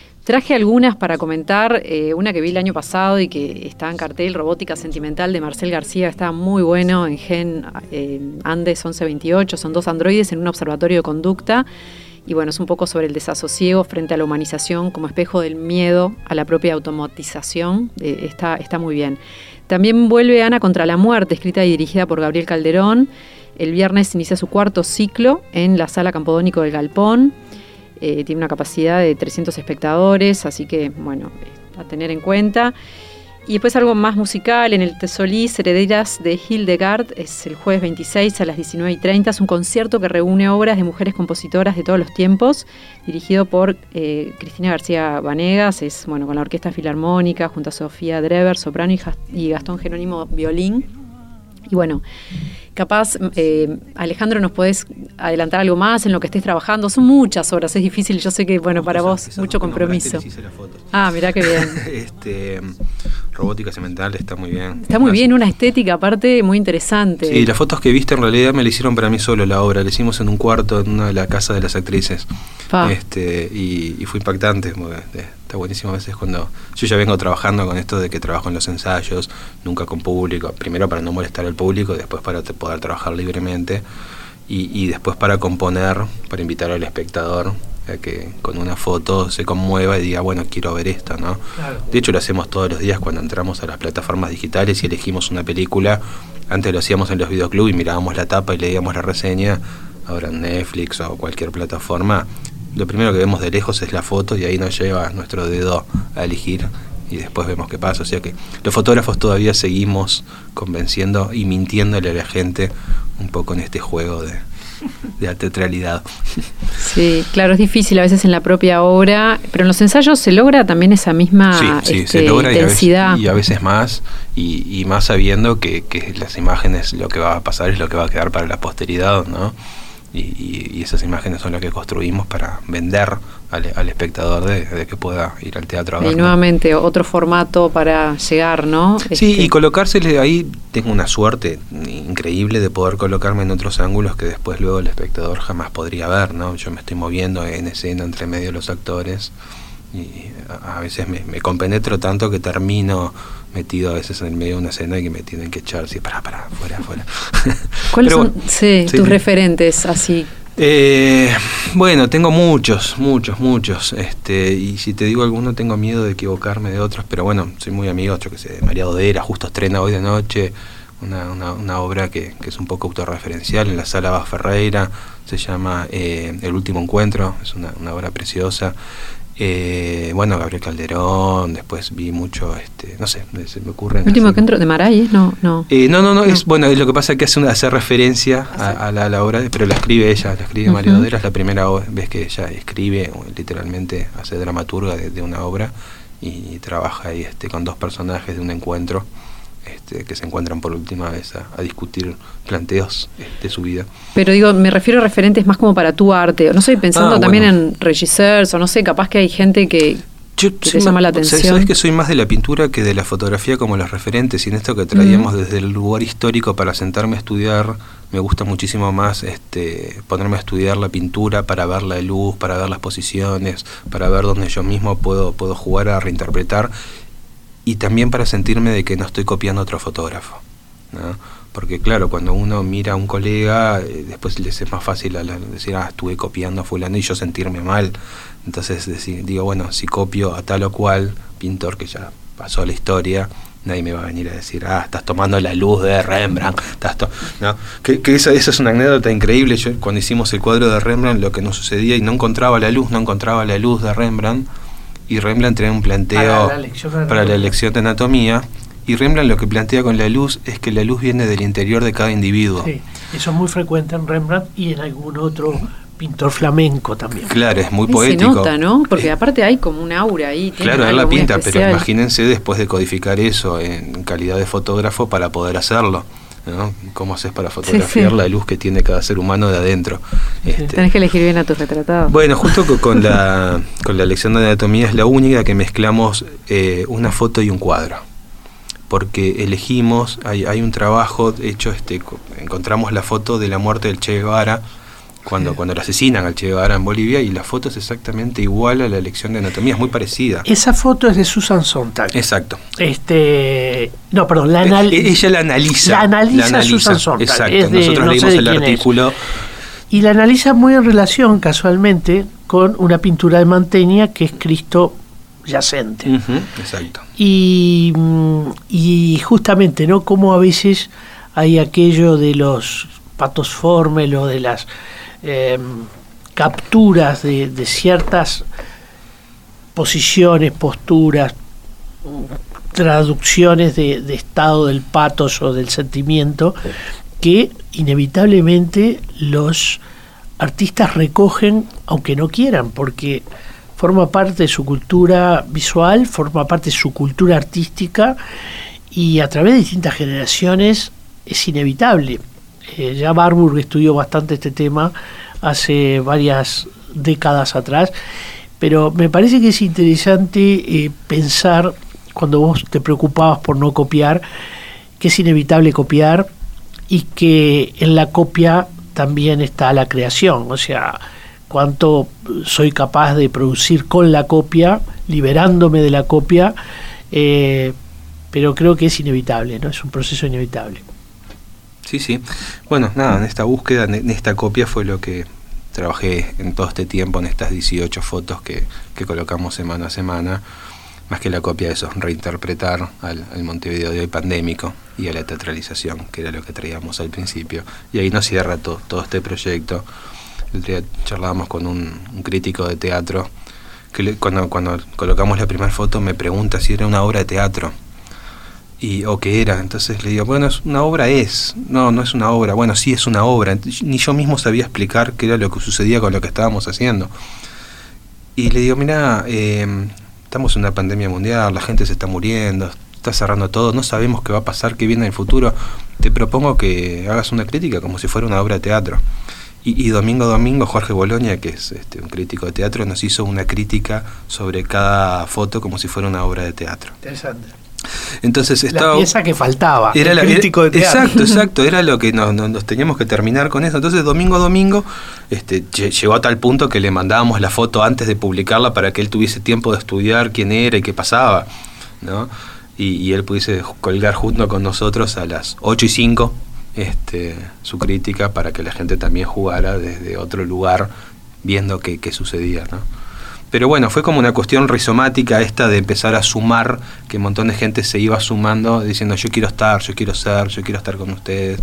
Traje algunas para comentar, eh, una que vi el año pasado y que está en cartel, Robótica Sentimental de Marcel García, está muy bueno en Gen eh, Andes 1128, son dos androides en un observatorio de conducta y bueno, es un poco sobre el desasosiego frente a la humanización como espejo del miedo a la propia automatización, eh, está, está muy bien. También vuelve Ana contra la muerte, escrita y dirigida por Gabriel Calderón. El viernes inicia su cuarto ciclo en la sala Campodónico del Galpón. Eh, tiene una capacidad de 300 espectadores, así que, bueno, a tener en cuenta. Y después algo más musical, en el Tesolís, Herederas de Hildegard, es el jueves 26 a las 19.30, es un concierto que reúne obras de mujeres compositoras de todos los tiempos, dirigido por eh, Cristina García Vanegas, es bueno, con la Orquesta Filarmónica, junto a Sofía Drever, soprano, y Gastón Jerónimo, violín. Y bueno, Capaz, eh, Alejandro, nos podés adelantar algo más en lo que estés trabajando. Son muchas horas, es difícil. Yo sé que, bueno, para vos, mucho compromiso. Ah, mirá qué bien. este, robótica cemental está muy bien. Está muy bien, una estética aparte muy interesante. Sí, las fotos que viste en realidad me la hicieron para mí solo la obra. La hicimos en un cuarto en una de las casas de las actrices. Este, y, fue impactante. está buenísimo a veces cuando yo ya vengo trabajando con esto de que trabajo en los ensayos, nunca con público. Primero para no molestar al público, después para poder trabajar libremente y, después para componer, para invitar al espectador que con una foto se conmueva y diga, bueno, quiero ver esto, ¿no? De hecho lo hacemos todos los días cuando entramos a las plataformas digitales y elegimos una película. Antes lo hacíamos en los videoclubs y mirábamos la tapa y leíamos la reseña. Ahora en Netflix o cualquier plataforma, lo primero que vemos de lejos es la foto y ahí nos lleva nuestro dedo a elegir y después vemos qué pasa. O sea que los fotógrafos todavía seguimos convenciendo y mintiéndole a la gente un poco en este juego de, de teatralidad. Sí, claro, es difícil a veces en la propia obra, pero en los ensayos se logra también esa misma este, intensidad. Y a, veces, más, y, más sabiendo que, que, las imágenes, lo que va a pasar es lo que va a quedar para la posteridad, ¿no? y, esas imágenes son las que construimos para vender al, espectador de, que pueda ir al teatro a Y nuevamente otro formato para llegar, ¿no? Sí, y este colocársele ahí, tengo una suerte increíble de poder colocarme en otros ángulos que después luego el espectador jamás podría ver, ¿no? Yo me estoy moviendo en escena entre medio de los actores y a, veces me, me compenetro tanto que termino metido a veces en medio de una escena y que me tienen que echar, sí, para, para, fuera, fuera. ¿Cuáles son tus referentes así? Eh, bueno, tengo muchos, muchos, muchos. Este, y si te digo alguno, tengo miedo de equivocarme de otros, pero bueno, soy muy amigo, yo que sé, de María Odera, justo estrena hoy de noche una, una, obra que, que, es un poco autorreferencial en la sala Ferreira, se llama eh, El último encuentro, es una, una obra preciosa. Eh, bueno, Gabriel Calderón, después vi mucho, este, no sé, se me ocurre. último que entro de Maray? No, no. Eh, no, no, no, es bueno, lo que pasa es que hace, una, hace referencia ah, a, la, obra, pero la escribe ella, la escribe María Dodera, es la primera vez que ella escribe, literalmente hace dramaturga de, una obra y, trabaja ahí este, con dos personajes de un encuentro este, que se encuentran por última vez a, discutir planteos de su vida. Pero digo, me refiero a referentes más como para tu arte. No sé, pensando ah, también en regisseurs o no sé, capaz que hay gente que, te llama la atención. Sabes que soy más de la pintura que de la fotografía como los referentes. Y en esto que traíamos desde el lugar histórico para sentarme a estudiar, me gusta muchísimo más este, ponerme a estudiar la pintura para ver la luz, para ver las posiciones, para ver dónde yo mismo puedo, puedo jugar a reinterpretar y también para sentirme de que no estoy copiando a otro fotógrafo. ¿no? Porque claro, cuando uno mira a un colega, eh, después les es más fácil decir, ah, estuve copiando a fulano y yo sentirme mal. Entonces digo, bueno, si copio a tal o cual pintor que ya pasó la historia, nadie me va a venir a decir, ah, estás tomando la luz de Rembrandt. Estás ¿no? Que, que esa, esa, es una anécdota increíble. Yo, cuando hicimos el cuadro de Rembrandt, lo que nos sucedía y no encontraba la luz, no encontraba la luz de Rembrandt y Rembrandt trae un planteo para la, lección de anatomía. Y Rembrandt lo que plantea con la luz es que la luz viene del interior de cada individuo. Sí, eso es muy frecuente en Rembrandt y en algún otro pintor flamenco también. Claro, es muy poético. Se nota, ¿no? Porque aparte hay como un aura ahí. Claro, él la pinta, pero imagínense después de codificar eso en calidad de fotógrafo para poder hacerlo. ¿No? ¿Cómo haces para fotografiar la luz que tiene cada ser humano de adentro? Este, Tenés que elegir bien a tus retratados. Bueno, justo con, la, con la lección de anatomía es la única que mezclamos eh, una foto y un cuadro. Porque elegimos, hay, hay un trabajo hecho, este, encontramos la foto de la muerte del Che Guevara cuando, cuando lo asesinan al Che Guevara en Bolivia y la foto es exactamente igual a la lección de anatomía, es muy parecida. Esa foto es de Susan Sontag. Exacto. Este, no, perdón, la anal- Ella la analiza. La analiza Susan Sontag, Exacto. de- Nosotros no leímos el es. artículo. y la analiza muy en relación, casualmente, con una pintura de Mantegna que es Cristo yacente. Exacto. Y, mm, y justamente, ¿no? Como a veces hay aquello de los patos formel o de las eh, capturas de, ciertas posiciones, posturas, traducciones de, de estado del patos o del sentimiento que inevitablemente los artistas recogen aunque no quieran, porque forma parte de su cultura visual, forma parte de su cultura artística y a través de distintas generaciones es inevitable. Eh, ya Barburg estudió bastante este tema hace varias décadas atrás, pero me parece que es interesante eh, pensar, cuando vos te preocupabas por no copiar, que es inevitable copiar y que en la copia también está la creación, o sea, cuánto soy capaz de producir con la copia, liberándome de la copia, eh, pero creo que es inevitable, ¿no? Es un proceso inevitable. Sí, sí. Bueno, nada, en esta búsqueda, en esta copia fue lo que trabajé en todo este tiempo, en estas 18 fotos que, que colocamos semana a semana. Más que la copia de eso, reinterpretar al, Montevideo de hoy pandémico y a la teatralización, que era lo que traíamos al principio. Y ahí nos cierra to- todo este proyecto. El día charlábamos con un, un crítico de teatro que le- cuando, cuando colocamos la primera foto me pregunta si era una obra de teatro y o qué era. Entonces le digo, bueno, es una obra es. No, no es una obra. Bueno, sí es una obra. Ni yo mismo sabía explicar qué era lo que sucedía con lo que estábamos haciendo. Y le digo, mira, eh, estamos en una pandemia mundial, la gente se está muriendo, está cerrando todo, no sabemos qué va a pasar, qué viene en el futuro. Te propongo que hagas una crítica como si fuera una obra de teatro. Y, domingo domingo Jorge Boloña, que es este, un crítico de teatro, nos hizo una crítica sobre cada foto como si fuera una obra de teatro. Interesante. Entonces La estaba... pieza que faltaba, Era el la- crítico de teatro. Exacto, exacto, era lo que nos, nos- nos teníamos que terminar con eso. Entonces, domingo a domingo, este, lle- llegó a tal punto que le mandábamos la foto antes de publicarla para que él tuviese tiempo de estudiar quién era y qué pasaba, ¿no? Y, y él pudiese colgar junto con nosotros a las 8 y 5 este, su crítica para que la gente también jugara desde otro lugar viendo qué, qué sucedía, ¿no? Pero bueno, fue como una cuestión rizomática esta de empezar a sumar, que un montón de gente se iba sumando diciendo yo quiero estar, yo quiero ser, yo quiero estar con ustedes.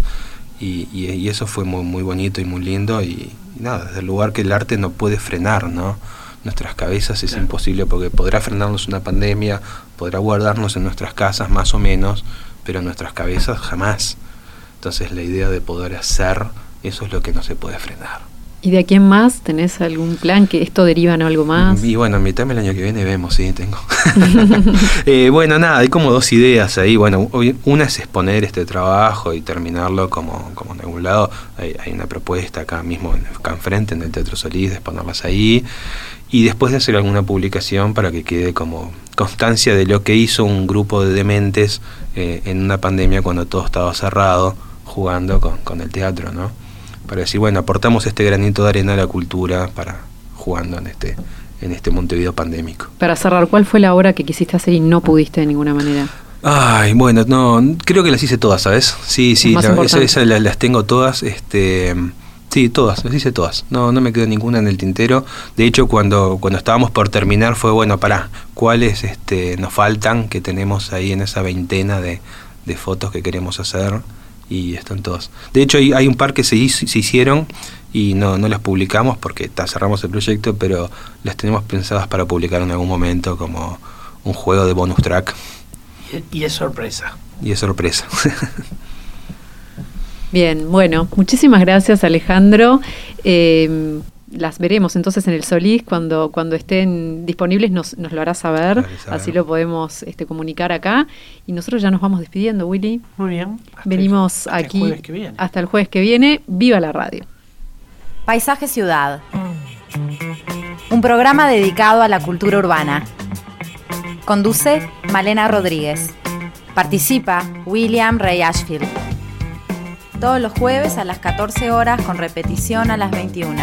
Y, y- y eso fue muy, muy bonito y muy lindo. Y, y nada, desde el lugar que el arte no puede frenar, ¿no? Nuestras cabezas es imposible porque podrá frenarnos una pandemia, podrá guardarnos en nuestras casas más o menos, pero en nuestras cabezas jamás. Entonces la idea de poder hacer, eso es lo que no se puede frenar. ¿Y de aquí en más tenés algún plan que esto deriva en algo más? Y bueno, en mitad del año que viene vemos, sí, tengo. Eh, bueno, nada, hay como dos ideas ahí. Bueno, una es exponer este trabajo y terminarlo como, como en algún lado. Hay, hay una propuesta acá mismo, acá enfrente, en el Teatro Solís, de exponerlas ahí. Y después de hacer alguna publicación para que quede como constancia de lo que hizo un grupo de dementes eh, en una pandemia cuando todo estaba cerrado, jugando con, con el teatro, ¿no? Para decir, bueno, aportamos este granito de arena a la cultura para jugando en este, en este Montevideo pandémico. Para cerrar, ¿cuál fue la obra que quisiste hacer y no pudiste de ninguna manera? Ay, bueno, no, creo que las hice todas, ¿sabes? Sí, sí, más la- importante. esa- esa la- las tengo todas, este, sí, todas, las hice todas. No, no me quedó ninguna en el tintero. De hecho, cuando, cuando estábamos por terminar fue, bueno, pará, ¿cuáles este, nos faltan que tenemos ahí en esa veintena de, de fotos que queremos hacer? Y están todas. De hecho, hay, hay un par que se, hizo- se hicieron y no, no las publicamos porque ta, cerramos el proyecto, pero las tenemos pensadas para publicar en algún momento como un juego de bonus track Y es sorpresa. y es sorpresa. Bien, bueno, muchísimas gracias Alejandro. Eh, las veremos entonces en el Solís cuando, cuando estén disponibles nos, nos lo harás saber, así lo podemos este, comunicar acá y nosotros ya nos vamos despidiendo, Willy. Muy bien. Hasta el- Venimos hasta el aquí jueves que viene. hasta el jueves que viene. Viva la radio. Paisaje Ciudad. Un programa dedicado a la cultura urbana. Conduce Malena Rodríguez. Participa William Ray Ashfield. todos los jueves a las 14 horas con repetición a las 21.